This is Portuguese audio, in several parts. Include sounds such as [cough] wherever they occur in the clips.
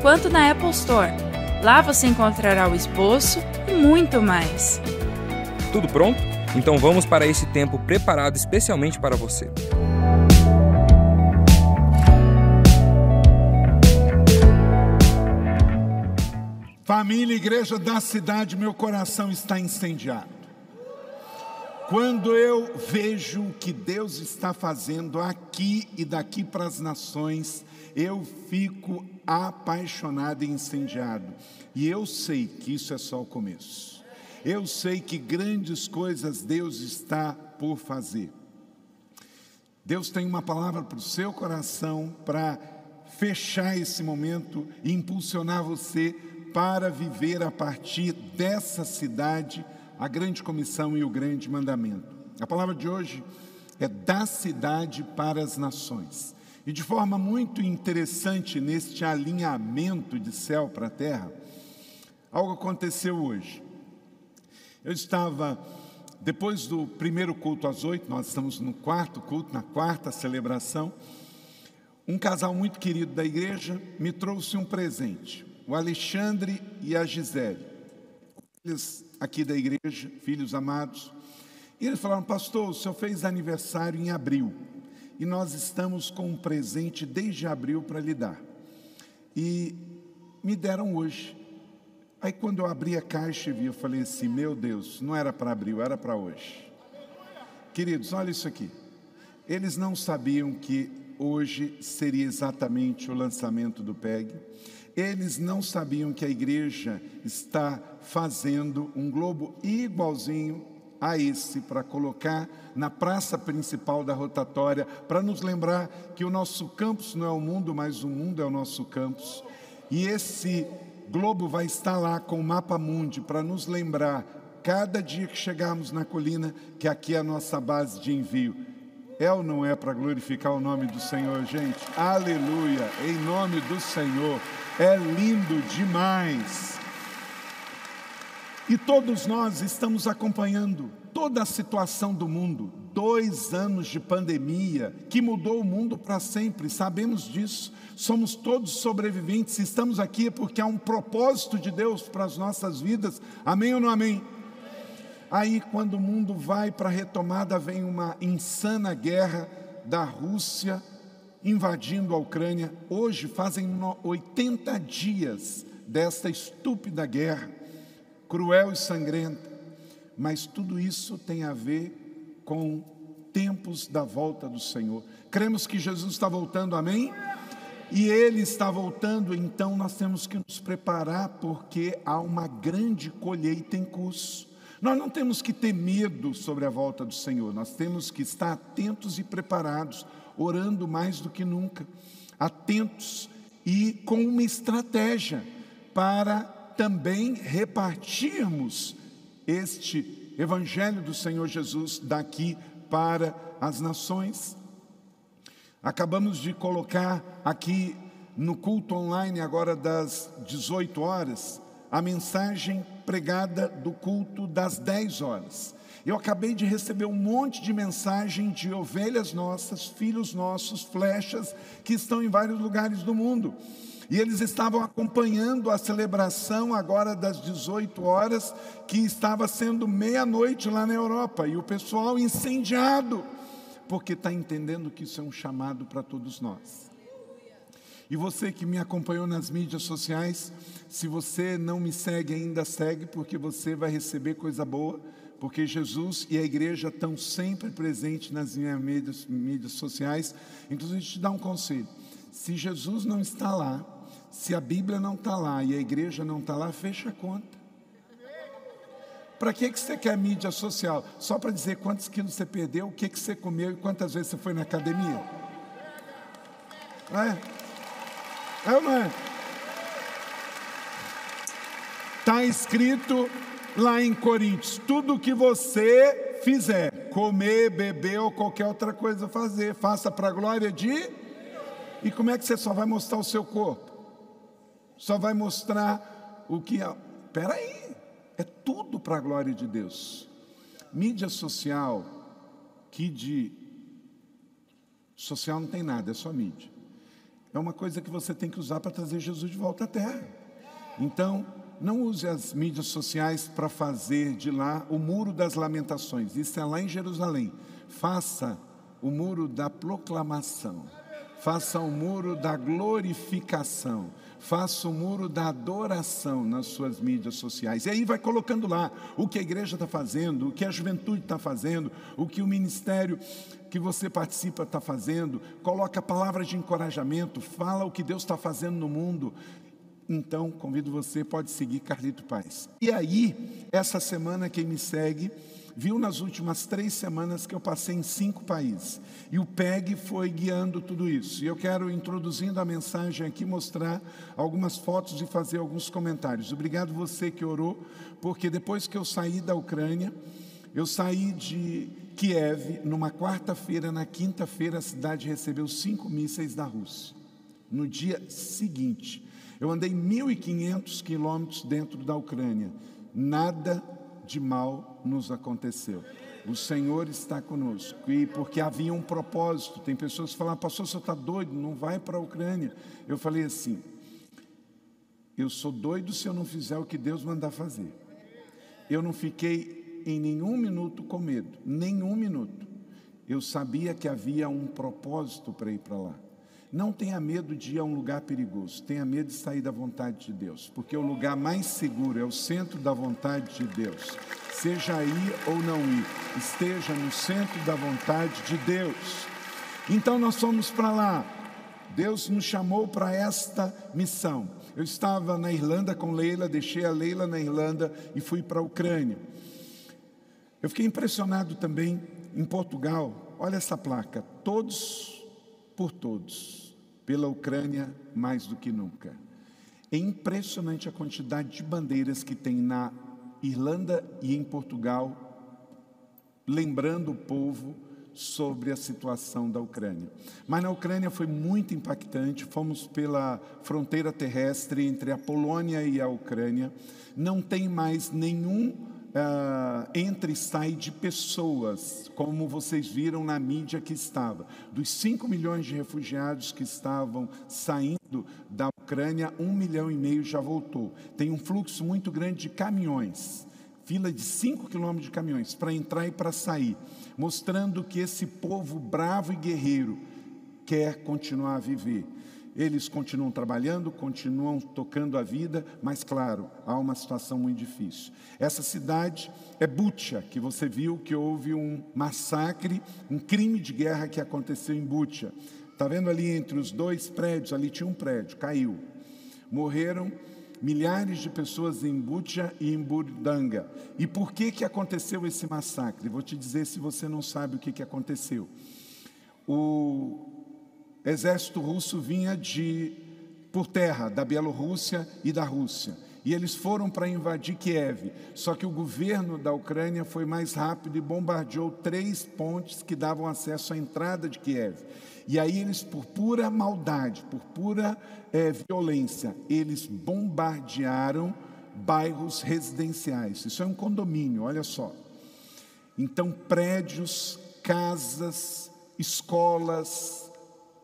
quanto na Apple Store. Lá você encontrará o esboço e muito mais. Tudo pronto? Então vamos para esse tempo preparado especialmente para você. Família, igreja da cidade, meu coração está incendiado. Quando eu vejo o que Deus está fazendo aqui e daqui para as nações, eu fico apaixonado e incendiado. E eu sei que isso é só o começo. Eu sei que grandes coisas Deus está por fazer. Deus tem uma palavra para o seu coração para fechar esse momento e impulsionar você para viver a partir dessa cidade a grande comissão e o grande mandamento. A palavra de hoje é da cidade para as nações. E de forma muito interessante neste alinhamento de céu para terra, algo aconteceu hoje. Eu estava, depois do primeiro culto às oito, nós estamos no quarto culto, na quarta celebração, um casal muito querido da igreja me trouxe um presente, o Alexandre e a Gisele. Eles aqui da igreja, filhos amados. E eles falaram, pastor, o senhor fez aniversário em abril. E nós estamos com um presente desde abril para lhe dar. E me deram hoje. Aí quando eu abri a caixa e vi, eu falei assim, meu Deus, não era para abril, era para hoje. Queridos, olha isso aqui. Eles não sabiam que hoje seria exatamente o lançamento do PEG. Eles não sabiam que a igreja está fazendo um globo igualzinho a esse para colocar na praça principal da rotatória, para nos lembrar que o nosso campus não é o mundo, mas o mundo é o nosso campus. E esse globo vai estar lá com o mapa mundi para nos lembrar cada dia que chegarmos na colina que aqui é a nossa base de envio. É ou não é para glorificar o nome do Senhor, gente? Aleluia! Em nome do Senhor. É lindo demais. E todos nós estamos acompanhando toda a situação do mundo. Dois anos de pandemia que mudou o mundo para sempre, sabemos disso. Somos todos sobreviventes. Estamos aqui porque há um propósito de Deus para as nossas vidas. Amém ou não amém? Aí, quando o mundo vai para a retomada, vem uma insana guerra da Rússia invadindo a Ucrânia. Hoje fazem 80 dias desta estúpida guerra, cruel e sangrenta. Mas tudo isso tem a ver com tempos da volta do Senhor. Cremos que Jesus está voltando, amém? E Ele está voltando, então nós temos que nos preparar, porque há uma grande colheita em curso. Nós não temos que ter medo sobre a volta do Senhor, nós temos que estar atentos e preparados orando mais do que nunca, atentos e com uma estratégia para também repartirmos este Evangelho do Senhor Jesus daqui para as nações. Acabamos de colocar aqui no culto online, agora das 18 horas, a mensagem pregada do culto das 10 horas. Eu acabei de receber um monte de mensagem de ovelhas nossas, filhos nossos, flechas, que estão em vários lugares do mundo. E eles estavam acompanhando a celebração agora das 18 horas, que estava sendo meia-noite lá na Europa. E o pessoal incendiado, porque está entendendo que isso é um chamado para todos nós. E você que me acompanhou nas mídias sociais, se você não me segue ainda, segue, porque você vai receber coisa boa porque Jesus e a igreja estão sempre presentes nas minhas mídias, mídias sociais. Inclusive, te dar um conselho: se Jesus não está lá, se a Bíblia não está lá e a igreja não está lá, fecha a conta. Para que, que você quer mídia social? Só para dizer quantos quilos você perdeu, o que, que você comeu e quantas vezes você foi na academia? É? É ou não é? Está escrito lá em Coríntios: tudo que você fizer, comer, beber ou qualquer outra coisa fazer, faça para a glória de. E como é que você só vai mostrar o seu corpo? Só vai mostrar o que. Espera aí, é tudo para a glória de Deus. Mídia social, que de social não tem nada, é só mídia. É uma coisa que você tem que usar para trazer Jesus de volta à terra. Então, não use as mídias sociais para fazer de lá o muro das lamentações. Isso é lá em Jerusalém. Faça o muro da proclamação. Faça o muro da glorificação. Faça o muro da adoração nas suas mídias sociais. E aí vai colocando lá o que a igreja está fazendo, o que a juventude está fazendo, o que o ministério que você participa está fazendo. Coloca palavras de encorajamento, fala o que Deus está fazendo no mundo. Então, convido você, pode seguir Carlito Paz. E aí, essa semana, quem me segue, viu nas últimas três semanas que eu passei em cinco países. E o PEG foi guiando tudo isso. E eu quero, introduzindo a mensagem aqui, mostrar algumas fotos e fazer alguns comentários. Obrigado você que orou, porque depois que eu saí da Ucrânia, eu saí de Kiev numa quarta-feira, na quinta-feira a cidade recebeu cinco mísseis da Rússia. No dia seguinte, eu andei 1.500 quilômetros dentro da Ucrânia. Nada de mal nos aconteceu. O Senhor está conosco. E porque havia um propósito. Tem pessoas que falam, pastor, você está doido, não vai para a Ucrânia. Eu falei assim, eu sou doido se eu não fizer o que Deus mandar fazer. Eu não fiquei em nenhum minuto com medo, nenhum minuto. Eu sabia que havia um propósito para ir para lá. Não tenha medo de ir a um lugar perigoso, tenha medo de sair da vontade de Deus, porque o lugar mais seguro é o centro da vontade de Deus. Seja ir ou não ir, esteja no centro da vontade de Deus. Então nós fomos para lá. Deus nos chamou para esta missão. Eu estava na Irlanda com Leila, deixei a Leila na Irlanda e fui para a Ucrânia. Eu fiquei impressionado também em Portugal. Olha essa placa: todos por todos, pela Ucrânia mais do que nunca. É impressionante a quantidade de bandeiras que tem na Irlanda e em Portugal, lembrando o povo sobre a situação da Ucrânia. Mas na Ucrânia foi muito impactante. Fomos pela fronteira terrestre entre a Polônia e a Ucrânia. Não tem mais nenhum uh, entra e sai de pessoas, como vocês viram na mídia que estava. Dos 5 milhões de refugiados que estavam saindo da Ucrânia, um milhão e meio já voltou. Tem um fluxo muito grande de caminhões, fila de 5 quilômetros de caminhões, para entrar e para sair, mostrando que esse povo bravo e guerreiro quer continuar a viver. Eles continuam trabalhando, continuam tocando a vida, mas claro, há uma situação muito difícil. Essa cidade é Bucha, que você viu que houve um massacre, um crime de guerra que aconteceu em Bucha. Está vendo ali entre os dois prédios? Ali tinha um prédio, caiu. Morreram milhares de pessoas em Bucha e em Burdanga. E por que, que aconteceu esse massacre? Vou te dizer se você não sabe o que, que aconteceu. O exército russo vinha de por terra da Bielorrússia e da Rússia. E eles foram para invadir Kiev. Só que o governo da Ucrânia foi mais rápido e bombardeou três pontes que davam acesso à entrada de Kiev. E aí eles, por pura maldade, por pura é, violência, eles bombardearam bairros residenciais. Isso é um condomínio, olha só. Então, prédios, casas, escolas,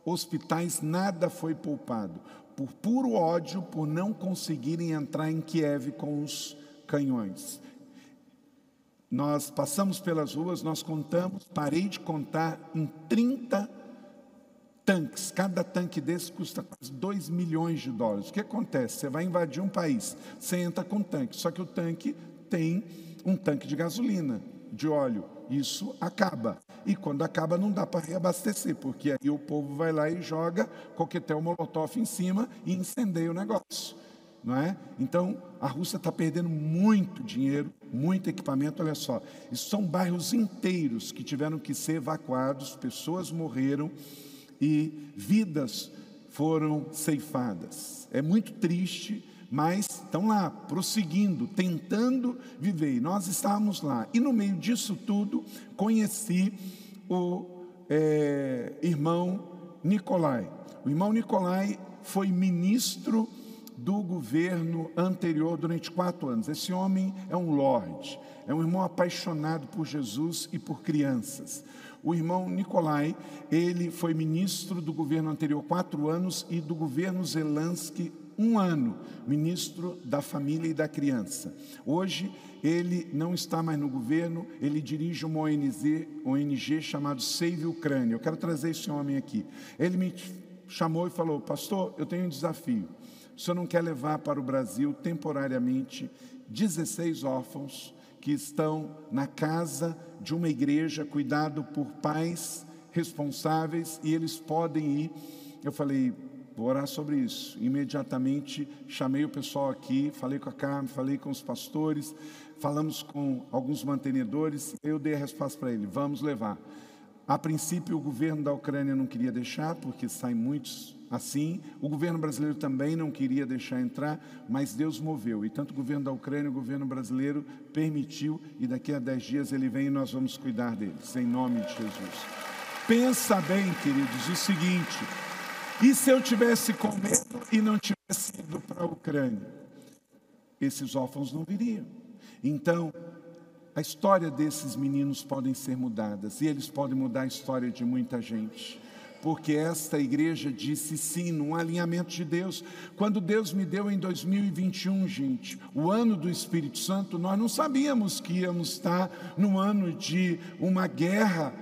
hospitais, nada foi poupado, por puro ódio, por não conseguirem entrar em Kiev com os canhões. Nós passamos pelas ruas, nós contamos, parei de contar em 30 tanques. Cada tanque desse custa quase 2 milhões de dólares. O que acontece? Você vai invadir um país, você entra com tanque, só que o tanque tem um tanque de gasolina, de óleo. Isso acaba. E quando acaba, não dá para reabastecer, porque aí o povo vai lá e joga coquetel molotov em cima e incendeia o negócio. Não é? Então, a Rússia está perdendo muito dinheiro, muito equipamento. Olha só, isso são bairros inteiros que tiveram que ser evacuados, pessoas morreram e vidas foram ceifadas. É muito triste, mas estão lá, prosseguindo, tentando viver. E nós estávamos lá. E no meio disso tudo, conheci o é, irmão Nicolai. O irmão Nicolai foi ministro do governo anterior durante quatro anos. Esse homem é um lorde, é um irmão apaixonado por Jesus e por crianças. O irmão Nicolai, ele foi ministro do governo anterior quatro anos e do governo Zelensky um ano, ministro da família e da criança. Hoje ele não está mais no governo, ele dirige uma ONG, ONG chamado Save Ucrânia. Eu quero trazer esse homem aqui. Ele me chamou e falou: Pastor, eu tenho um desafio. O senhor não quer levar para o Brasil temporariamente 16 órfãos que estão na casa de uma igreja, cuidado por pais responsáveis e eles podem ir. Eu falei, vou orar sobre isso. Imediatamente chamei o pessoal aqui, falei com a Carmen, falei com os pastores, falamos com alguns mantenedores. Eu dei a resposta para ele: vamos levar. A princípio, o governo da Ucrânia não queria deixar, porque saem muitos assim. O governo brasileiro também não queria deixar entrar, mas Deus moveu. E tanto o governo da Ucrânia, o governo brasileiro permitiu, e daqui a dez dias ele vem e nós vamos cuidar deles, em nome de Jesus. Pensa bem, queridos, o seguinte: e se eu tivesse com medo e não tivesse ido para a Ucrânia? Esses órfãos não viriam. Então, a história desses meninos podem ser mudadas e eles podem mudar a história de muita gente. Porque esta igreja disse sim, num alinhamento de Deus. Quando Deus me deu em 2021, gente, o ano do Espírito Santo, nós não sabíamos que íamos estar no ano de uma guerra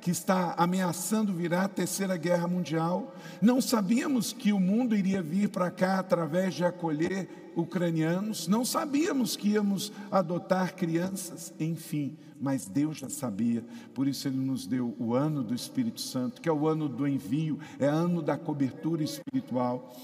que está ameaçando virar a terceira guerra mundial. Não sabíamos que o mundo iria vir para cá através de acolher ucranianos, não sabíamos que íamos adotar crianças, enfim, mas Deus já sabia, por isso Ele nos deu o ano do Espírito Santo, que é o ano do envio, é ano da cobertura espiritual.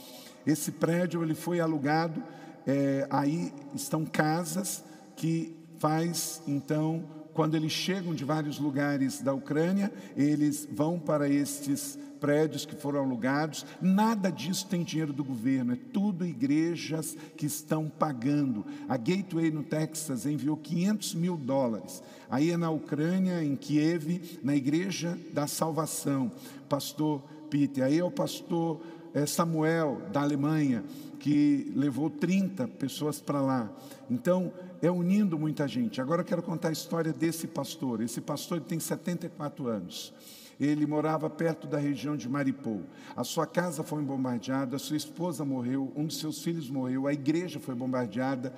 Esse prédio ele foi alugado, é, aí estão casas que faz então quando eles chegam de vários lugares da Ucrânia, eles vão para estes prédios que foram alugados. Nada disso tem dinheiro do governo, é tudo igrejas que estão pagando. A Gateway no Texas enviou 500 mil dólares. Aí é na Ucrânia, em Kiev, na Igreja da Salvação, pastor Peter. Aí é o pastor Samuel, da Alemanha, que levou 30 pessoas para lá. Então, é unindo muita gente. Agora eu quero contar a história desse pastor. Esse pastor tem 74 anos. Ele morava perto da região de Maripou. A sua casa foi bombardeada, a sua esposa morreu, um de seus filhos morreu, a igreja foi bombardeada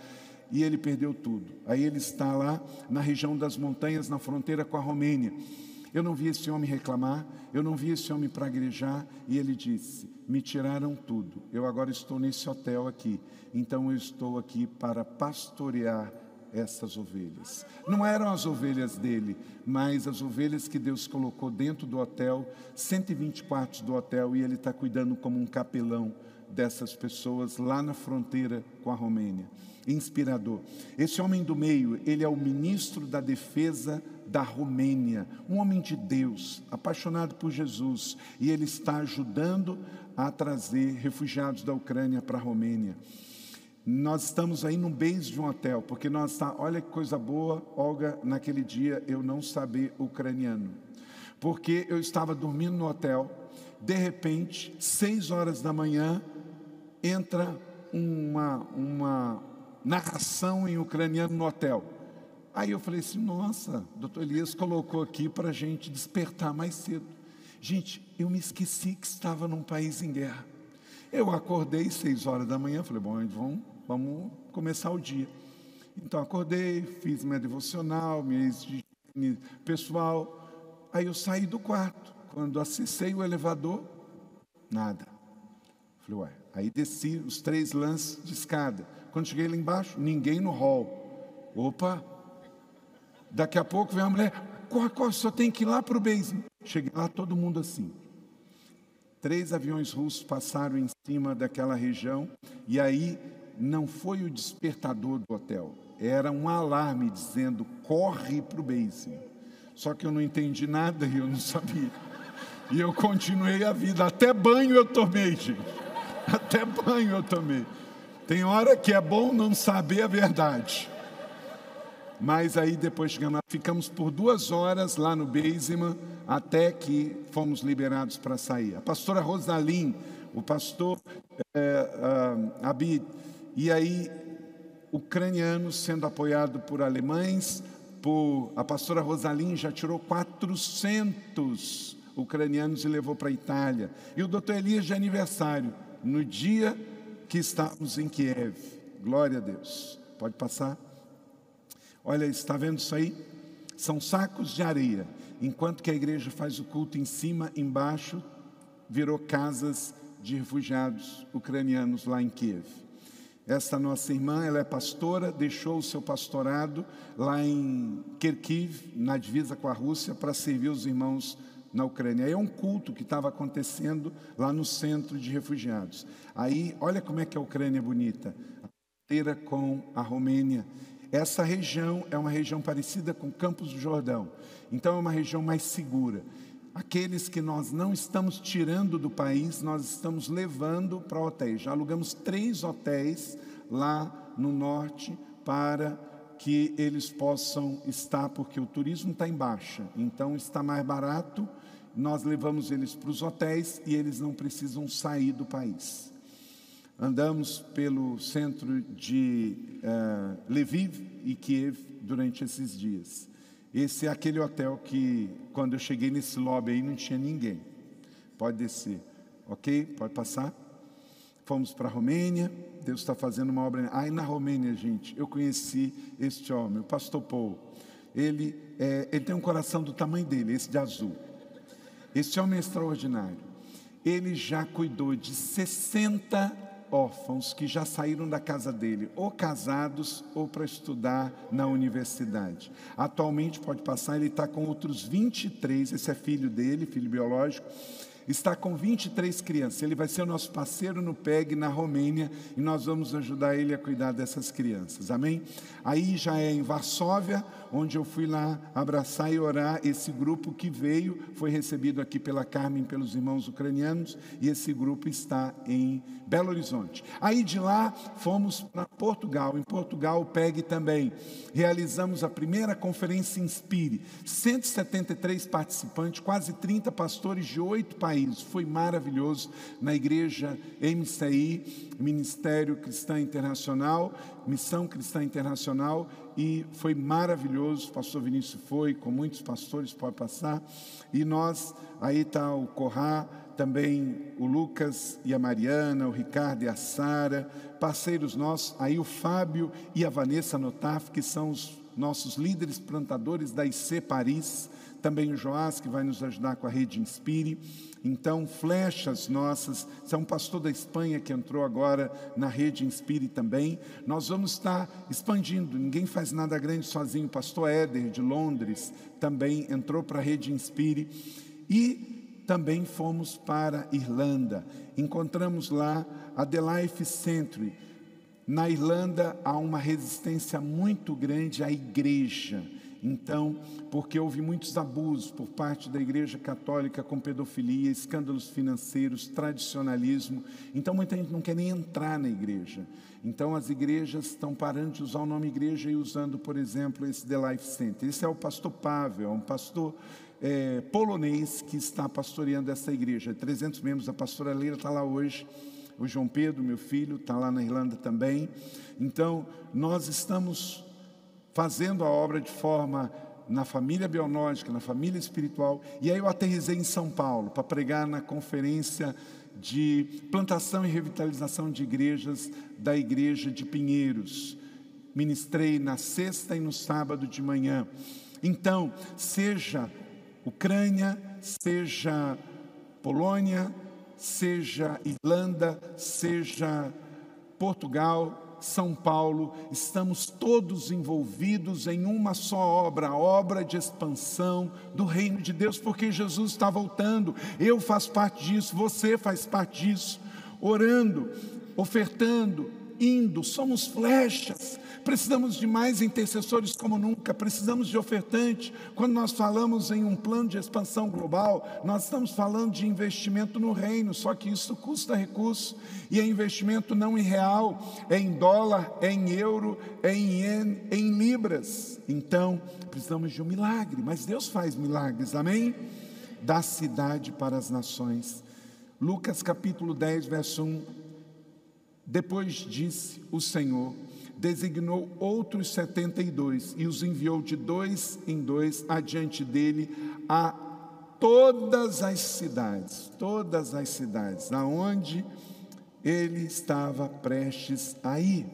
e ele perdeu tudo. Aí ele está lá na região das montanhas, na fronteira com a Romênia. Eu não vi esse homem reclamar, eu não vi esse homem praguejar, e ele disse: Me tiraram tudo, eu agora estou nesse hotel aqui, então eu estou aqui para pastorear essas ovelhas. Não eram as ovelhas dele, mas as ovelhas que Deus colocou dentro do hotel, 120 quartos do hotel, e ele está cuidando como um capelão dessas pessoas lá na fronteira com a Romênia. Inspirador. Esse homem do meio, ele é o ministro da defesa da Romênia, um homem de Deus, apaixonado por Jesus, e ele está ajudando a trazer refugiados da Ucrânia para a Romênia. Nós estamos aí no base de um hotel, porque nós está, olha que coisa boa, Olga, naquele dia eu não sabia ucraniano. Porque eu estava dormindo no hotel, de repente, seis horas da manhã, entra uma, uma narração em ucraniano no hotel. Aí eu falei assim: nossa, doutor Elias colocou aqui para a gente despertar mais cedo. Gente, eu me esqueci que estava num país em guerra. Eu acordei seis horas da manhã, falei: bom, vamos, vamos começar o dia. Então acordei, fiz minha devocional, minha pessoal. Aí eu saí do quarto. Quando acessei o elevador, nada. Falei, ué. Aí desci os três lances de escada. Quando cheguei lá embaixo, ninguém no hall. Opa, Daqui a pouco vem a mulher, corre, corre, só tem que ir lá para o basement. Cheguei lá, todo mundo assim. Três aviões russos passaram em cima daquela região e aí não foi o despertador do hotel, era um alarme dizendo corre para o basement. Só que eu não entendi nada e eu não sabia. E eu continuei a vida. Até banho eu tomei, gente. Até banho eu tomei. Tem hora que é bom não saber a verdade. Mas aí depois chegamos, ficamos por duas horas lá no basement até que fomos liberados para sair. A pastora Rosalim, o pastor é, uh, Abid, e aí ucranianos sendo apoiado por alemães, por a pastora Rosalim já tirou 400 ucranianos e levou para a Itália. E o doutor Elias de aniversário, no dia que estávamos em Kiev. Glória a Deus. Pode passar? Olha, está vendo isso aí? São sacos de areia. Enquanto que a igreja faz o culto em cima, embaixo, virou casas de refugiados ucranianos lá em Kiev. Esta nossa irmã, ela é pastora, deixou o seu pastorado lá em Kharkiv, na divisa com a Rússia, para servir os irmãos na Ucrânia. É um culto que estava acontecendo lá no centro de refugiados. Aí, olha como é que a Ucrânia é bonita. A fronteira com a Romênia. Essa região é uma região parecida com Campos do Jordão, então é uma região mais segura. Aqueles que nós não estamos tirando do país, nós estamos levando para hotéis. Já alugamos três hotéis lá no norte para que eles possam estar, porque o turismo está em baixa, então está mais barato. Nós levamos eles para os hotéis e eles não precisam sair do país. Andamos pelo centro de uh, Lviv e Kiev durante esses dias. Esse é aquele hotel que, quando eu cheguei nesse lobby aí, não tinha ninguém. Pode descer, ok? Pode passar. Fomos para a Romênia. Deus está fazendo uma obra. Aí na Romênia, gente, eu conheci este homem, o pastor Paul. Ele, é, ele tem um coração do tamanho dele, esse de azul. Esse homem é extraordinário. Ele já cuidou de 60 órfãos que já saíram da casa dele, ou casados ou para estudar na universidade. Atualmente, pode passar, ele está com outros 23, esse é filho dele, filho biológico está com 23 crianças. Ele vai ser o nosso parceiro no PEG na Romênia e nós vamos ajudar ele a cuidar dessas crianças. Amém? Aí já é em Varsóvia, onde eu fui lá abraçar e orar esse grupo que veio, foi recebido aqui pela Carmen, pelos irmãos ucranianos, e esse grupo está em Belo Horizonte. Aí de lá fomos para Portugal. Em Portugal, o PEG também. Realizamos a primeira conferência Inspire. 173 participantes, quase 30 pastores de oito países. Foi maravilhoso na igreja MCI, Ministério Cristã Internacional, Missão Cristã Internacional, e foi maravilhoso. O pastor Vinícius foi, com muitos pastores, pode passar. E nós, aí está o Corrá, também o Lucas e a Mariana, o Ricardo e a Sara, parceiros nossos, aí o Fábio e a Vanessa Notaf, que são os nossos líderes plantadores da IC Paris, também o Joás, que vai nos ajudar com a rede Inspire. Então, flechas nossas, é um pastor da Espanha que entrou agora na rede Inspire também. Nós vamos estar expandindo, ninguém faz nada grande sozinho. O pastor Éder, de Londres, também entrou para a rede Inspire. E também fomos para Irlanda. Encontramos lá a The Life Century. Na Irlanda há uma resistência muito grande à igreja. Então, porque houve muitos abusos por parte da Igreja Católica com pedofilia, escândalos financeiros, tradicionalismo. Então, muita gente não quer nem entrar na igreja. Então, as igrejas estão parando de usar o nome igreja e usando, por exemplo, esse The Life Center. Esse é o pastor Pavel, é um pastor é, polonês que está pastoreando essa igreja. 300 membros, a pastora Leila está lá hoje. O João Pedro, meu filho, está lá na Irlanda também. Então, nós estamos fazendo a obra de forma na família biológica, na família espiritual. E aí eu aterrisei em São Paulo para pregar na conferência de plantação e revitalização de igrejas da igreja de Pinheiros. Ministrei na sexta e no sábado de manhã. Então, seja Ucrânia, seja Polônia, seja Irlanda, seja Portugal, São Paulo, estamos todos envolvidos em uma só obra, a obra de expansão do reino de Deus, porque Jesus está voltando. Eu faço parte disso, você faz parte disso, orando, ofertando, indo, somos flechas. Precisamos de mais intercessores como nunca, precisamos de ofertante. Quando nós falamos em um plano de expansão global, nós estamos falando de investimento no reino, só que isso custa recurso, e é investimento não em real, é em dólar, é em euro, é em ien, é em libras. Então, precisamos de um milagre, mas Deus faz milagres, amém? Da cidade para as nações. Lucas capítulo 10, verso 1. Depois disse o Senhor: designou outros setenta e dois e os enviou de dois em dois adiante dele a todas as cidades, todas as cidades, aonde ele estava prestes a ir.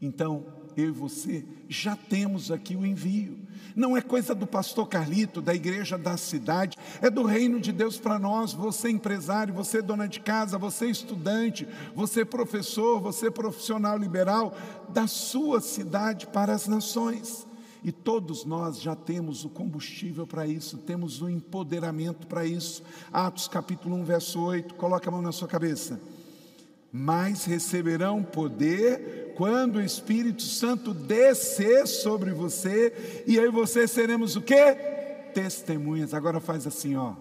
Então, eu e você já temos aqui o envio. Não é coisa do pastor Carlito, da igreja da cidade, é do reino de Deus para nós. Você empresário, você dona de casa, você estudante, você professor, você profissional liberal, da sua cidade para as nações. E todos nós já temos o combustível para isso, temos o empoderamento para isso. Atos capítulo 1, verso 8, coloca a mão na sua cabeça. Mas receberão poder quando o Espírito Santo descer sobre você, e aí você seremos o quê? Testemunhas. Agora faz assim, ó.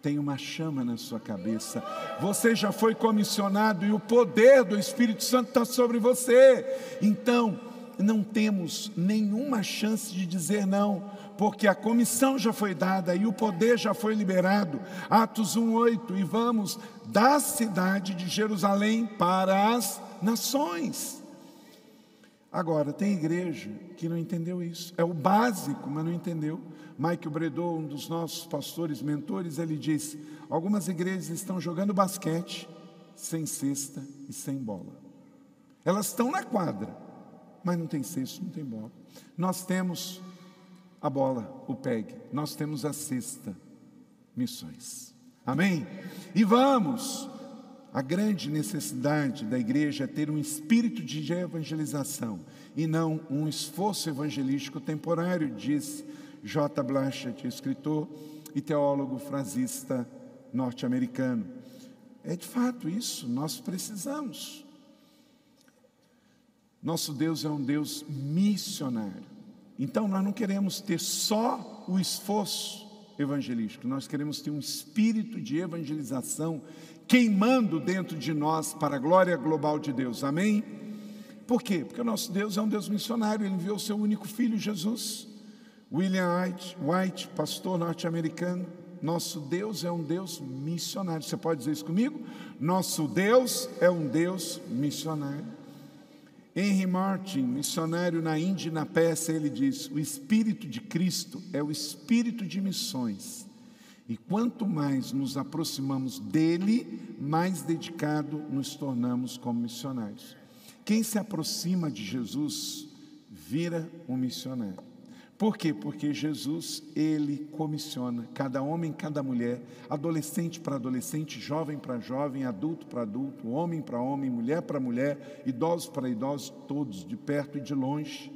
Tem uma chama na sua cabeça. Você já foi comissionado e o poder do Espírito Santo está sobre você. Então, não temos nenhuma chance de dizer não, porque a comissão já foi dada e o poder já foi liberado. Atos 1:8 e vamos da cidade de Jerusalém para as nações. Agora, tem igreja que não entendeu isso. É o básico, mas não entendeu. Mike Bredou, um dos nossos pastores, mentores, ele disse: algumas igrejas estão jogando basquete sem cesta e sem bola. Elas estão na quadra, mas não tem cesta, não tem bola. Nós temos a bola, o PEG, nós temos a cesta, missões. Amém? E vamos a grande necessidade da igreja é ter um espírito de evangelização e não um esforço evangelístico temporário, diz J. Blanchett, escritor e teólogo frasista norte-americano. É de fato isso, nós precisamos. Nosso Deus é um Deus missionário. Então nós não queremos ter só o esforço evangelístico, nós queremos ter um espírito de evangelização queimando dentro de nós para a glória global de Deus. Amém? Por quê? Porque o nosso Deus é um Deus missionário, ele enviou o seu único filho, Jesus. William White, White pastor norte-americano. Nosso Deus é um Deus missionário. Você pode dizer isso comigo? Nosso Deus é um Deus missionário. Henry Martin, missionário na Índia e na Pérsia, ele diz: o Espírito de Cristo é o Espírito de missões e quanto mais nos aproximamos dele, mais dedicado nos tornamos como missionários. Quem se aproxima de Jesus vira um missionário. Por quê? Porque Jesus, ele comissiona cada homem, cada mulher, adolescente para adolescente, jovem para jovem, adulto para adulto, homem para homem, mulher para mulher, idosos para idosos, todos, de perto e de longe.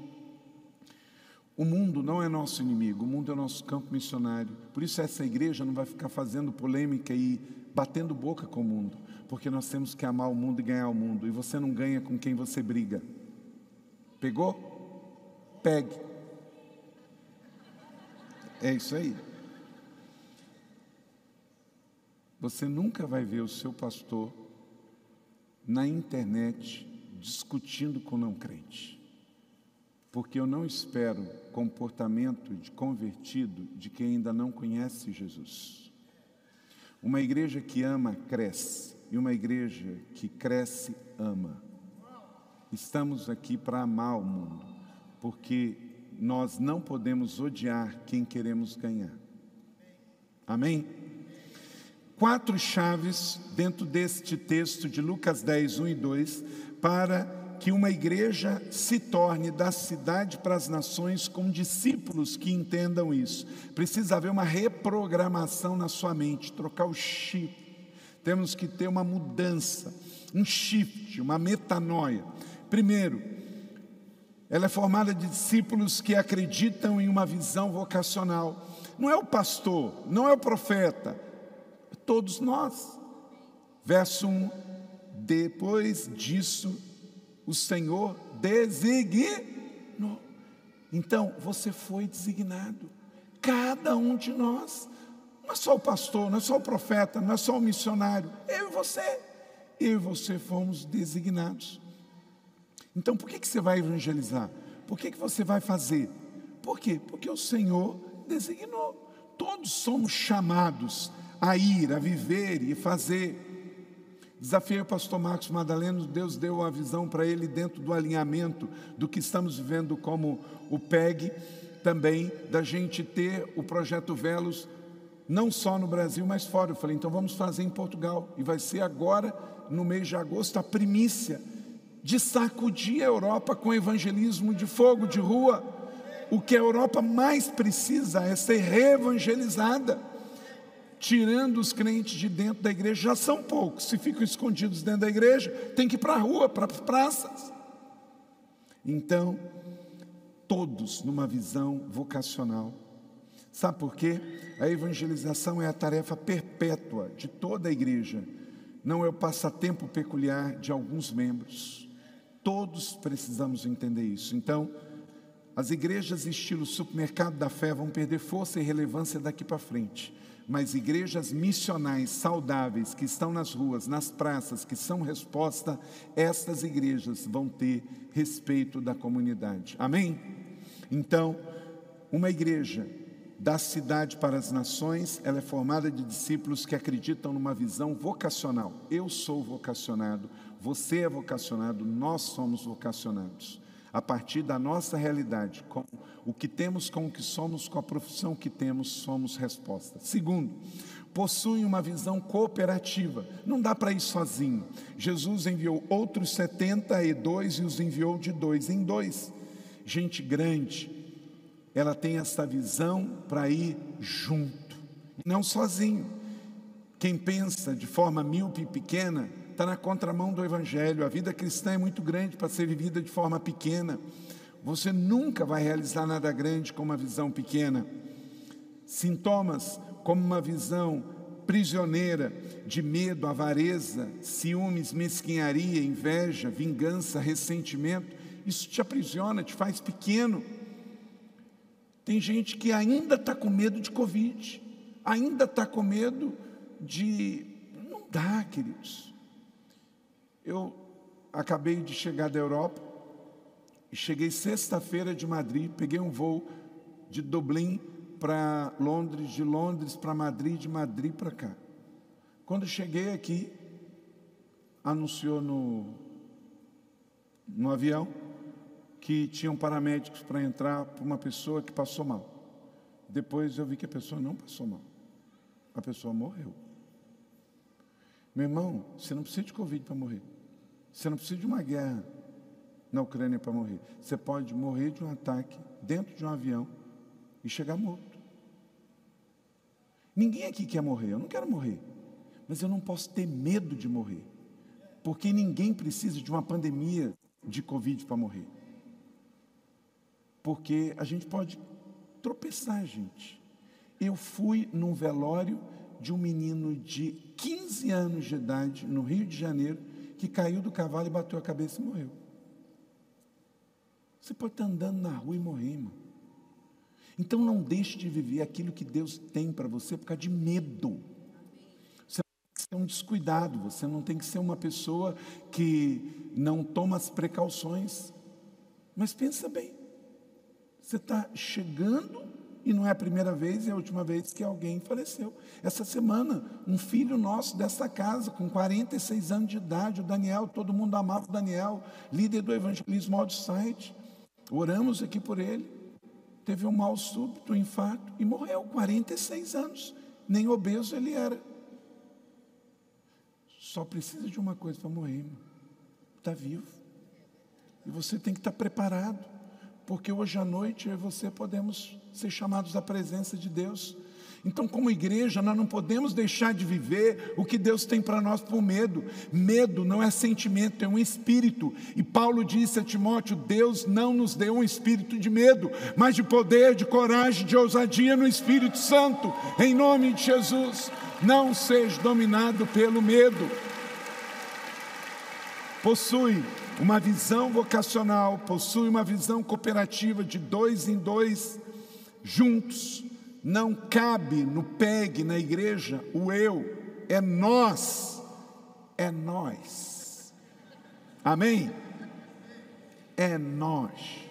O mundo não é nosso inimigo, o mundo é nosso campo missionário. Por isso, essa igreja não vai ficar fazendo polêmica e batendo boca com o mundo, porque nós temos que amar o mundo e ganhar o mundo, e você não ganha com quem você briga. Pegou? Pegue. É isso aí. Você nunca vai ver o seu pastor na internet discutindo com não crente porque eu não espero comportamento de convertido de quem ainda não conhece Jesus. Uma igreja que ama, cresce, e uma igreja que cresce, ama. Estamos aqui para amar o mundo, porque nós não podemos odiar quem queremos ganhar. Amém? Quatro chaves dentro deste texto de Lucas 10, 1 e 2 para que uma igreja se torne da cidade para as nações com discípulos que entendam isso. Precisa haver uma reprogramação na sua mente, trocar o chip. Temos que ter uma mudança, um shift, uma metanoia. Primeiro, ela é formada de discípulos que acreditam em uma visão vocacional. Não é o pastor, não é o profeta, é todos nós. Verso 1 depois disso, o Senhor designou. Então, você foi designado. Cada um de nós. Não é só o pastor, não é só o profeta, não é só o missionário. Eu e você. Eu e você fomos designados. Então, por que, que você vai evangelizar? Por que, que você vai fazer? Por quê? Porque o Senhor designou. Todos somos chamados a ir, a viver e fazer. Desafiei o pastor Marcos Madaleno, Deus deu a visão para ele dentro do alinhamento do que estamos vivendo como o PEG, também da gente ter o projeto Velos, não só no Brasil, mas fora. Eu falei, então vamos fazer em Portugal. E vai ser agora, no mês de agosto, a primícia de sacudir a Europa com evangelismo de fogo, de rua. O que a Europa mais precisa é ser reevangelizada. Tirando os crentes de dentro da igreja, já são poucos. Se ficam escondidos dentro da igreja, tem que ir para a rua, para as praças. Então, todos numa visão vocacional. Sabe por quê? A evangelização é a tarefa perpétua de toda a igreja, não é o passatempo peculiar de alguns membros. Todos precisamos entender isso. Então, as igrejas estilo supermercado da fé vão perder força e relevância daqui para frente. Mas igrejas missionais saudáveis que estão nas ruas, nas praças, que são resposta, estas igrejas vão ter respeito da comunidade. Amém? Então, uma igreja da cidade para as nações, ela é formada de discípulos que acreditam numa visão vocacional. Eu sou vocacionado, você é vocacionado, nós somos vocacionados. A partir da nossa realidade, com o que temos, com o que somos, com a profissão que temos, somos resposta. Segundo, possuem uma visão cooperativa. Não dá para ir sozinho. Jesus enviou outros 72 e os enviou de dois em dois. Gente grande, ela tem essa visão para ir junto, não sozinho. Quem pensa de forma míope e pequena está na contramão do Evangelho. A vida cristã é muito grande para ser vivida de forma pequena. Você nunca vai realizar nada grande com uma visão pequena. Sintomas como uma visão prisioneira de medo, avareza, ciúmes, mesquinharia, inveja, vingança, ressentimento, isso te aprisiona, te faz pequeno. Tem gente que ainda está com medo de Covid, ainda está com medo de. Não dá, queridos. Eu acabei de chegar da Europa e cheguei sexta-feira de Madrid, peguei um voo de Dublin para Londres, de Londres para Madrid, de Madrid para cá. Quando cheguei aqui, anunciou no, no avião que tinham paramédicos para entrar para uma pessoa que passou mal. Depois eu vi que a pessoa não passou mal. A pessoa morreu. Meu irmão, você não precisa de Covid para morrer. Você não precisa de uma guerra na Ucrânia para morrer. Você pode morrer de um ataque dentro de um avião e chegar morto. Ninguém aqui quer morrer, eu não quero morrer. Mas eu não posso ter medo de morrer. Porque ninguém precisa de uma pandemia de Covid para morrer. Porque a gente pode tropeçar, gente. Eu fui num velório de um menino de 15 anos de idade, no Rio de Janeiro, que caiu do cavalo e bateu a cabeça e morreu. Você pode estar andando na rua e morrer, irmão. Então não deixe de viver aquilo que Deus tem para você por causa de medo. Você não tem que ser um descuidado, você não tem que ser uma pessoa que não toma as precauções. Mas pensa bem, você está chegando e não é a primeira vez e a última vez que alguém faleceu. Essa semana, um filho nosso dessa casa, com 46 anos de idade, o Daniel, todo mundo amava o Daniel, líder do evangelismo outside. Oramos aqui por ele. Teve um mal súbito, um infarto e morreu, 46 anos. Nem obeso ele era. Só precisa de uma coisa para morrer, Está vivo. E você tem que estar tá preparado porque hoje à noite eu e você podemos ser chamados à presença de Deus. Então, como igreja, nós não podemos deixar de viver o que Deus tem para nós por medo. Medo não é sentimento, é um espírito. E Paulo disse a Timóteo: Deus não nos deu um espírito de medo, mas de poder, de coragem, de ousadia no Espírito Santo. Em nome de Jesus, não seja dominado pelo medo. possui uma visão vocacional, possui uma visão cooperativa de dois em dois, juntos. Não cabe no PEG, na igreja, o eu, é nós, é nós. Amém? É nós.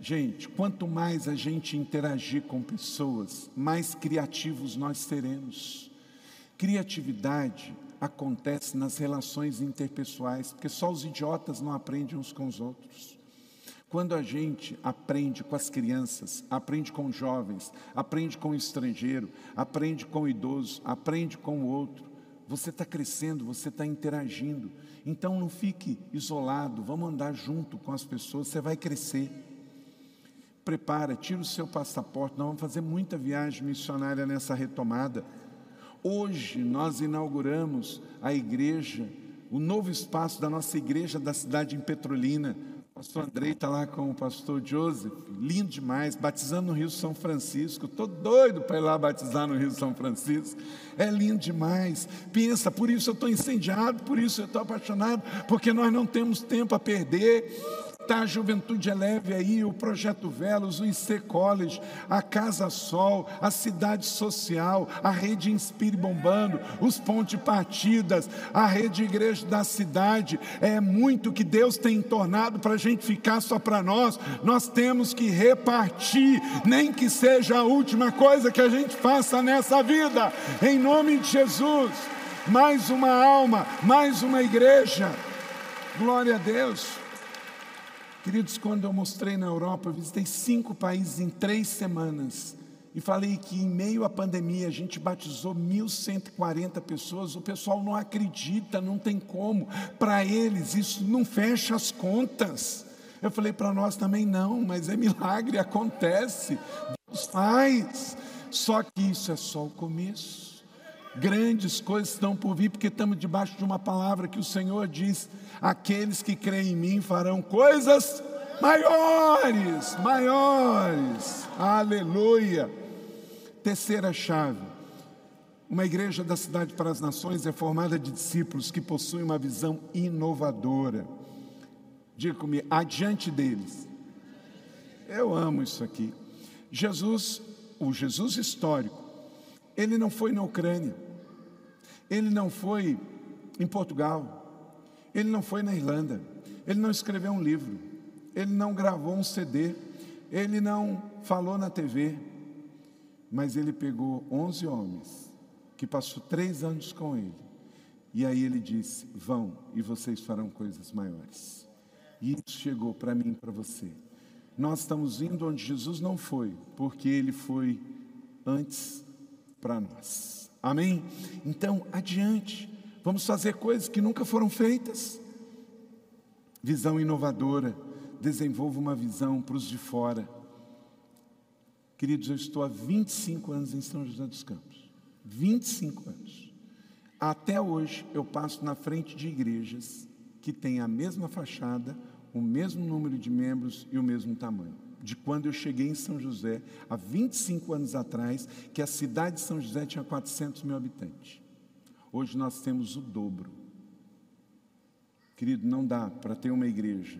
Gente, quanto mais a gente interagir com pessoas, mais criativos nós seremos. Criatividade acontece nas relações interpessoais, porque só os idiotas não aprendem uns com os outros. Quando a gente aprende com as crianças, aprende com os jovens, aprende com o estrangeiro, aprende com o idoso, aprende com o outro, você está crescendo, você está interagindo. Então não fique isolado, vamos andar junto com as pessoas, você vai crescer. Prepara, tira o seu passaporte, nós vamos fazer muita viagem missionária nessa retomada. Hoje nós inauguramos a igreja, o novo espaço da nossa igreja da cidade em Petrolina. O pastor Andrei está lá com o pastor Joseph, lindo demais, batizando no Rio São Francisco. Estou doido para ir lá batizar no Rio São Francisco. É lindo demais. Pensa, por isso eu estou incendiado, por isso eu estou apaixonado, porque nós não temos tempo a perder. Está a Juventude Eleve aí, o Projeto Velos, o IC College, a Casa Sol, a Cidade Social, a Rede Inspire Bombando, os Ponte Partidas, a Rede Igreja da Cidade. É muito que Deus tem tornado para a gente ficar só para nós. Nós temos que repartir, nem que seja a última coisa que a gente faça nessa vida, em nome de Jesus. Mais uma alma, mais uma igreja. Glória a Deus. Queridos, quando eu mostrei na Europa, eu visitei cinco países em três semanas e falei que em meio à pandemia a gente batizou 1.140 pessoas. O pessoal não acredita, não tem como. Para eles, isso não fecha as contas. Eu falei para nós também não, mas é milagre, acontece. Deus faz. Só que isso é só o começo. Grandes coisas estão por vir, porque estamos debaixo de uma palavra que o Senhor diz: aqueles que creem em mim farão coisas maiores, maiores. Aleluia. Terceira chave. Uma igreja da cidade para as nações é formada de discípulos que possuem uma visão inovadora. Diga comigo, adiante deles. Eu amo isso aqui. Jesus, o Jesus histórico, ele não foi na Ucrânia, ele não foi em Portugal, ele não foi na Irlanda, ele não escreveu um livro, ele não gravou um CD, ele não falou na TV, mas ele pegou 11 homens que passou três anos com ele. E aí ele disse: Vão e vocês farão coisas maiores. E isso chegou para mim e para você. Nós estamos indo onde Jesus não foi, porque ele foi antes para nós. Amém? Então, adiante. Vamos fazer coisas que nunca foram feitas. Visão inovadora. Desenvolva uma visão para os de fora. Queridos, eu estou há 25 anos em São José dos Campos. 25 anos. Até hoje eu passo na frente de igrejas que têm a mesma fachada, o mesmo número de membros e o mesmo tamanho de quando eu cheguei em São José, há 25 anos atrás, que a cidade de São José tinha 400 mil habitantes. Hoje nós temos o dobro. Querido, não dá para ter uma igreja,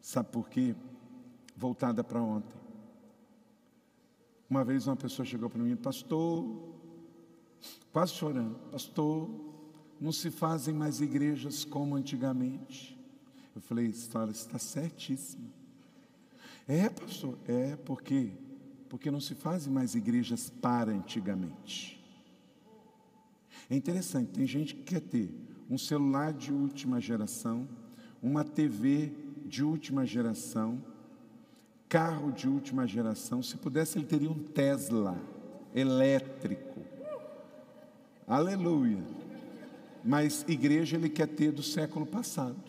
sabe por quê? Voltada para ontem. Uma vez uma pessoa chegou para mim, pastor, quase chorando, pastor, não se fazem mais igrejas como antigamente. Eu falei, história está certíssima. É, pastor, é porque porque não se fazem mais igrejas para antigamente. É interessante, tem gente que quer ter um celular de última geração, uma TV de última geração, carro de última geração. Se pudesse, ele teria um Tesla elétrico. Aleluia. Mas igreja ele quer ter do século passado.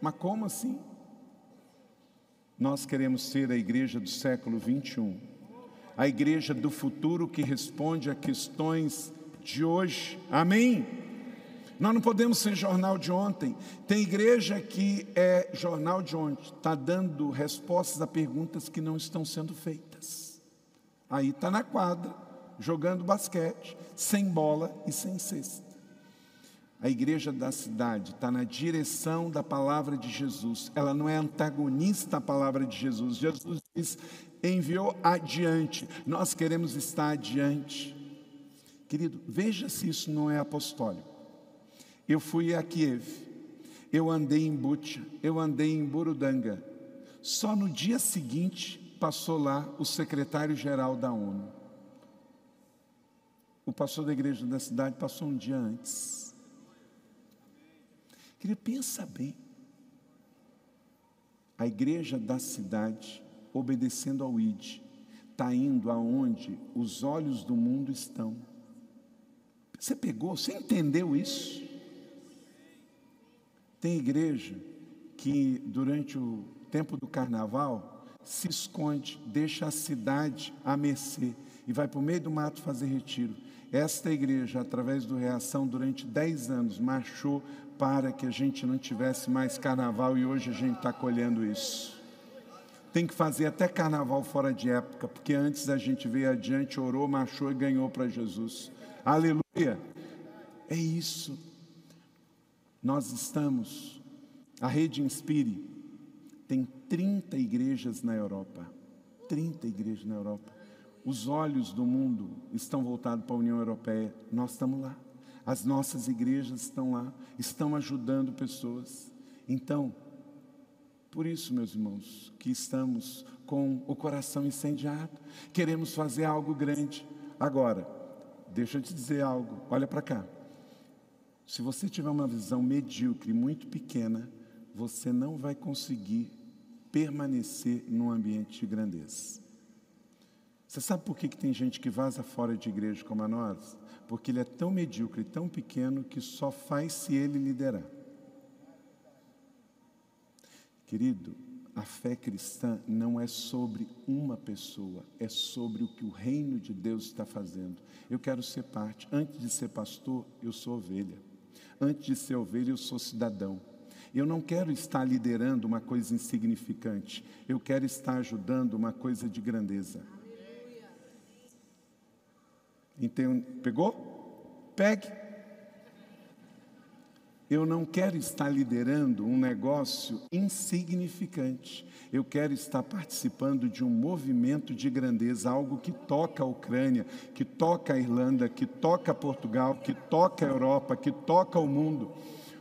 Mas como assim? Nós queremos ser a igreja do século 21, a igreja do futuro que responde a questões de hoje. Amém? Nós não podemos ser jornal de ontem. Tem igreja que é jornal de ontem, está dando respostas a perguntas que não estão sendo feitas. Aí está na quadra, jogando basquete, sem bola e sem cesta. A igreja da cidade está na direção da palavra de Jesus, ela não é antagonista à palavra de Jesus. Jesus diz: enviou adiante, nós queremos estar adiante. Querido, veja se isso não é apostólico. Eu fui a Kiev, eu andei em Bucha, eu andei em Burudanga. Só no dia seguinte passou lá o secretário-geral da ONU. O pastor da igreja da cidade passou um dia antes. Queria pensar bem. A igreja da cidade, obedecendo ao ID, está indo aonde os olhos do mundo estão. Você pegou, você entendeu isso? Tem igreja que durante o tempo do carnaval se esconde, deixa a cidade a mercê e vai para o meio do mato fazer retiro. Esta igreja, através do Reação, durante dez anos, marchou para que a gente não tivesse mais carnaval e hoje a gente está colhendo isso. Tem que fazer até carnaval fora de época, porque antes a gente veio adiante, orou, marchou e ganhou para Jesus. Aleluia! É isso. Nós estamos, a Rede Inspire tem 30 igrejas na Europa. 30 igrejas na Europa. Os olhos do mundo estão voltados para a União Europeia. Nós estamos lá. As nossas igrejas estão lá, estão ajudando pessoas. Então, por isso, meus irmãos, que estamos com o coração incendiado, queremos fazer algo grande. Agora, deixa eu te dizer algo, olha para cá. Se você tiver uma visão medíocre, muito pequena, você não vai conseguir permanecer num ambiente de grandeza. Você sabe por que, que tem gente que vaza fora de igreja como a nós? Porque ele é tão medíocre, tão pequeno, que só faz se ele liderar. Querido, a fé cristã não é sobre uma pessoa, é sobre o que o reino de Deus está fazendo. Eu quero ser parte. Antes de ser pastor, eu sou ovelha. Antes de ser ovelha, eu sou cidadão. Eu não quero estar liderando uma coisa insignificante, eu quero estar ajudando uma coisa de grandeza. Entende? Pegou? Pegue. Eu não quero estar liderando um negócio insignificante. Eu quero estar participando de um movimento de grandeza, algo que toca a Ucrânia, que toca a Irlanda, que toca Portugal, que toca a Europa, que toca o mundo.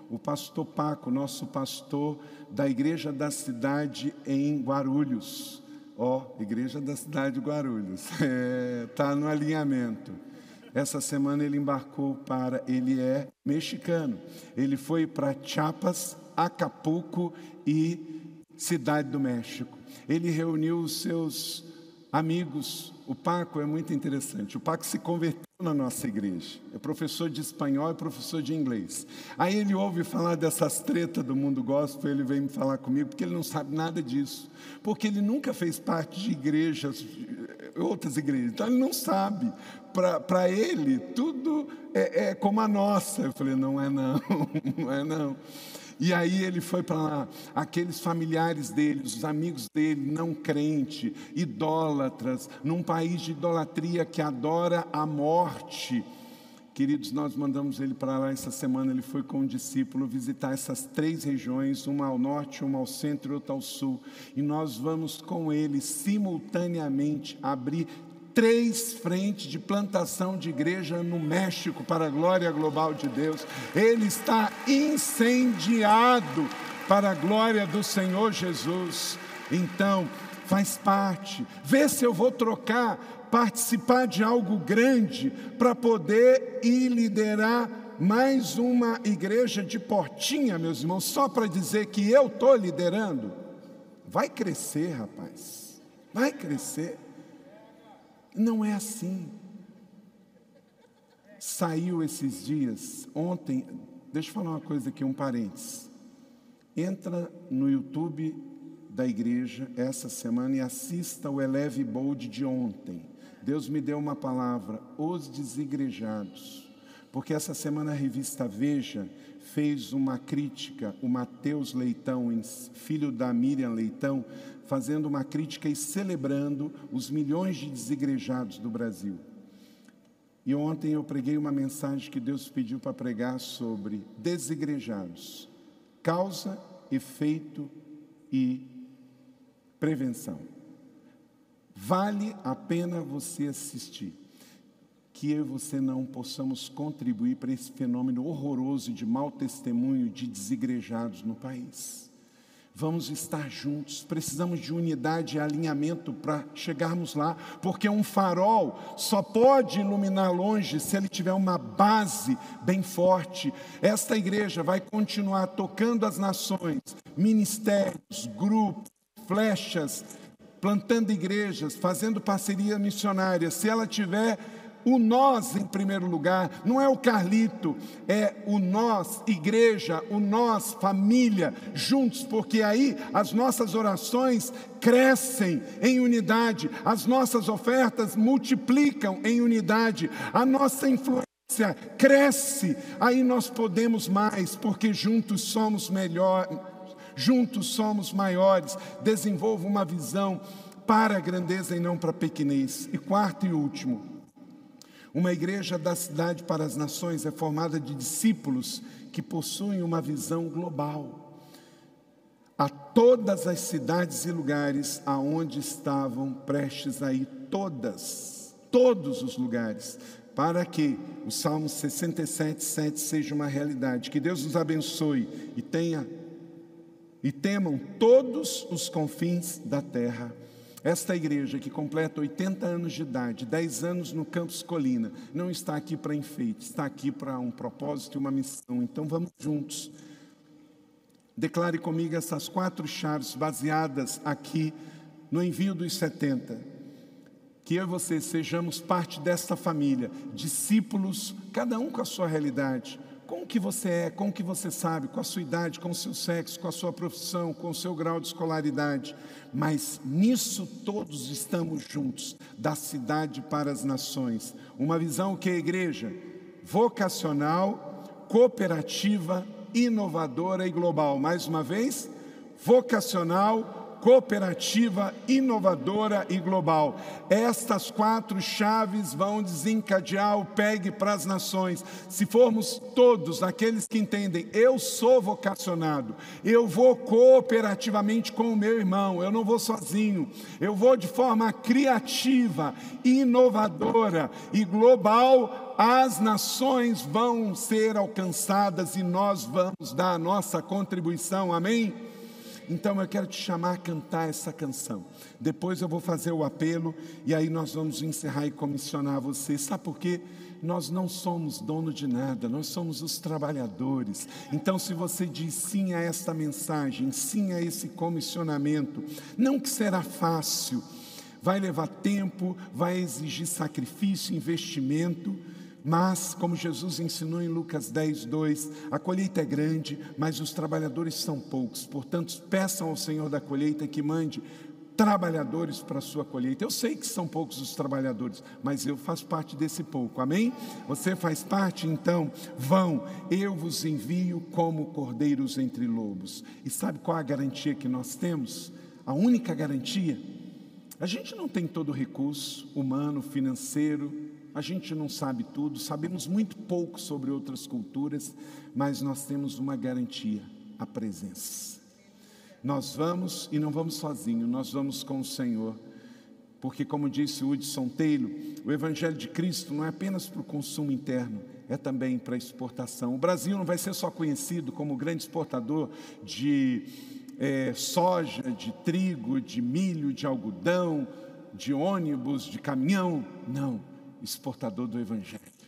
O pastor Paco, nosso pastor da igreja da cidade em Guarulhos, ó, oh, igreja da cidade de Guarulhos, está [laughs] é, tá no alinhamento. Essa semana ele embarcou para, ele é mexicano. Ele foi para Chiapas, Acapulco e Cidade do México. Ele reuniu os seus amigos. O Paco é muito interessante. O Paco se converteu na nossa igreja. É professor de espanhol e professor de inglês. Aí ele ouve falar dessas tretas do mundo gospel, ele vem falar comigo porque ele não sabe nada disso. Porque ele nunca fez parte de igrejas outras igrejas. Então ele não sabe. Para ele, tudo é, é, como a nossa. Eu falei, não é não, [laughs] não é não. E aí ele foi para lá, aqueles familiares dele, os amigos dele, não crente, idólatras, num país de idolatria que adora a morte Queridos, nós mandamos ele para lá essa semana. Ele foi com um discípulo visitar essas três regiões, uma ao norte, uma ao centro e outra ao sul. E nós vamos com ele simultaneamente abrir três frentes de plantação de igreja no México para a glória global de Deus. Ele está incendiado para a glória do Senhor Jesus. Então, faz parte. Vê se eu vou trocar participar de algo grande para poder ir liderar mais uma igreja de portinha, meus irmãos, só para dizer que eu estou liderando. Vai crescer, rapaz, vai crescer. Não é assim. Saiu esses dias, ontem, deixa eu falar uma coisa aqui, um parênteses. Entra no YouTube da igreja essa semana e assista o Eleve Bold de ontem. Deus me deu uma palavra, os desigrejados. Porque essa semana a revista Veja fez uma crítica, o Mateus Leitão, filho da Miriam Leitão, fazendo uma crítica e celebrando os milhões de desigrejados do Brasil. E ontem eu preguei uma mensagem que Deus pediu para pregar sobre desigrejados, causa, efeito e prevenção. Vale a pena você assistir. Que eu e você não possamos contribuir para esse fenômeno horroroso de mau testemunho de desigrejados no país. Vamos estar juntos, precisamos de unidade e alinhamento para chegarmos lá, porque um farol só pode iluminar longe se ele tiver uma base bem forte. Esta igreja vai continuar tocando as nações, ministérios, grupos, flechas, plantando igrejas, fazendo parceria missionária, se ela tiver o nós em primeiro lugar, não é o Carlito, é o nós, igreja, o nós, família, juntos, porque aí as nossas orações crescem em unidade, as nossas ofertas multiplicam em unidade, a nossa influência cresce, aí nós podemos mais, porque juntos somos melhores, juntos somos maiores. Desenvolva uma visão para a grandeza e não para a pequenez. E quarto e último, uma igreja da cidade para as nações é formada de discípulos que possuem uma visão global. A todas as cidades e lugares aonde estavam prestes a ir, todas, todos os lugares, para que o Salmo 67, 7 seja uma realidade. Que Deus nos abençoe e tenha e temam todos os confins da terra. Esta igreja que completa 80 anos de idade, 10 anos no Campus Colina, não está aqui para enfeite, está aqui para um propósito e uma missão. Então vamos juntos. Declare comigo essas quatro chaves baseadas aqui no envio dos 70. Que eu e você sejamos parte desta família, discípulos, cada um com a sua realidade com o que você é, com o que você sabe, com a sua idade, com o seu sexo, com a sua profissão, com o seu grau de escolaridade. Mas nisso todos estamos juntos, da cidade para as nações. Uma visão que é igreja vocacional, cooperativa, inovadora e global. Mais uma vez, vocacional, cooperativa, inovadora e global. Estas quatro chaves vão desencadear o PEG para as nações. Se formos todos aqueles que entendem, eu sou vocacionado, eu vou cooperativamente com o meu irmão, eu não vou sozinho, eu vou de forma criativa, inovadora e global as nações vão ser alcançadas e nós vamos dar a nossa contribuição, amém? Então eu quero te chamar a cantar essa canção. Depois eu vou fazer o apelo e aí nós vamos encerrar e comissionar você. Sabe por quê? Nós não somos dono de nada, nós somos os trabalhadores. Então, se você diz sim a esta mensagem, sim a esse comissionamento, não que será fácil, vai levar tempo, vai exigir sacrifício, investimento mas, como Jesus ensinou em Lucas 10, 2, a colheita é grande, mas os trabalhadores são poucos. Portanto, peçam ao Senhor da colheita que mande trabalhadores para a sua colheita. Eu sei que são poucos os trabalhadores, mas eu faço parte desse pouco, amém? Você faz parte, então, vão, eu vos envio como cordeiros entre lobos. E sabe qual a garantia que nós temos? A única garantia? A gente não tem todo o recurso humano, financeiro, a gente não sabe tudo, sabemos muito pouco sobre outras culturas, mas nós temos uma garantia: a presença. Nós vamos e não vamos sozinhos, nós vamos com o Senhor. Porque, como disse Hudson Taylor, o Evangelho de Cristo não é apenas para o consumo interno, é também para a exportação. O Brasil não vai ser só conhecido como grande exportador de é, soja, de trigo, de milho, de algodão, de ônibus, de caminhão. Não exportador do Evangelho.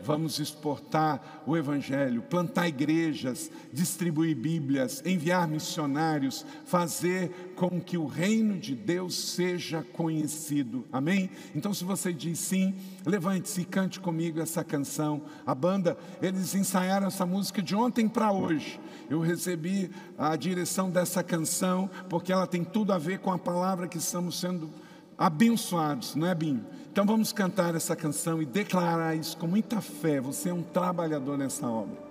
Vamos exportar o Evangelho, plantar igrejas, distribuir Bíblias, enviar missionários, fazer com que o reino de Deus seja conhecido. Amém? Então, se você diz sim, levante-se e cante comigo essa canção. A banda, eles ensaiaram essa música de ontem para hoje. Eu recebi a direção dessa canção, porque ela tem tudo a ver com a palavra que estamos sendo abençoados, não é, Binho? Então vamos cantar essa canção e declarar isso com muita fé. Você é um trabalhador nessa obra.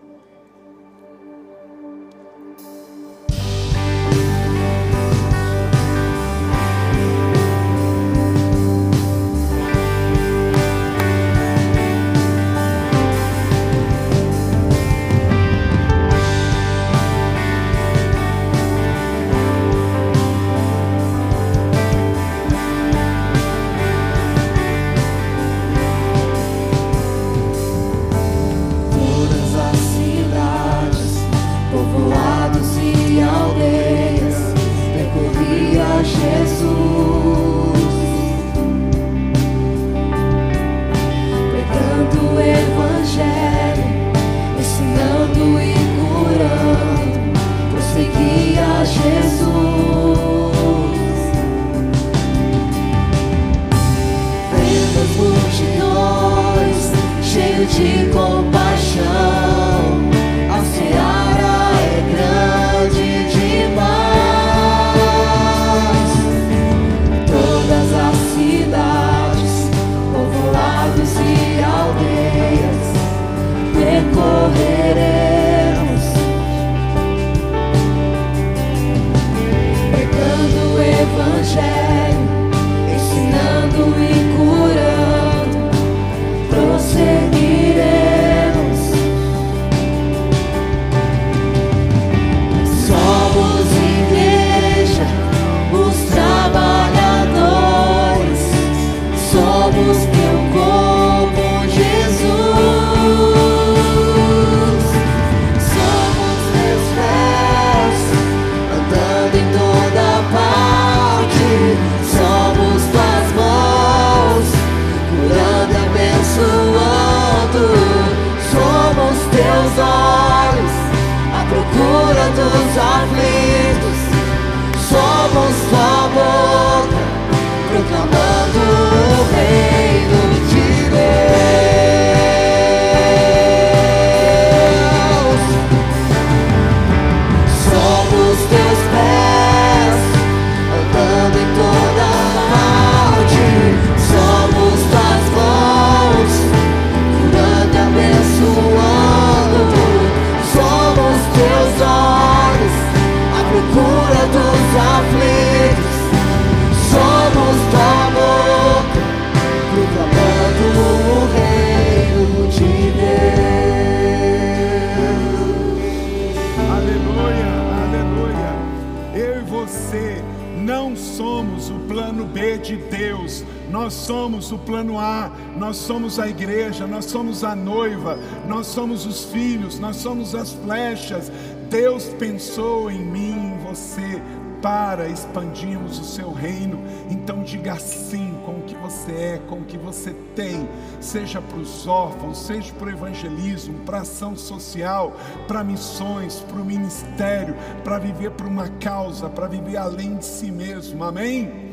Plano A, nós somos a igreja, nós somos a noiva, nós somos os filhos, nós somos as flechas. Deus pensou em mim, em você, para expandirmos o seu reino. Então diga sim com o que você é, com o que você tem, seja para os órfãos, seja para o evangelismo, para ação social, para missões, para o ministério, para viver por uma causa, para viver além de si mesmo. Amém?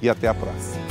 e até a próxima.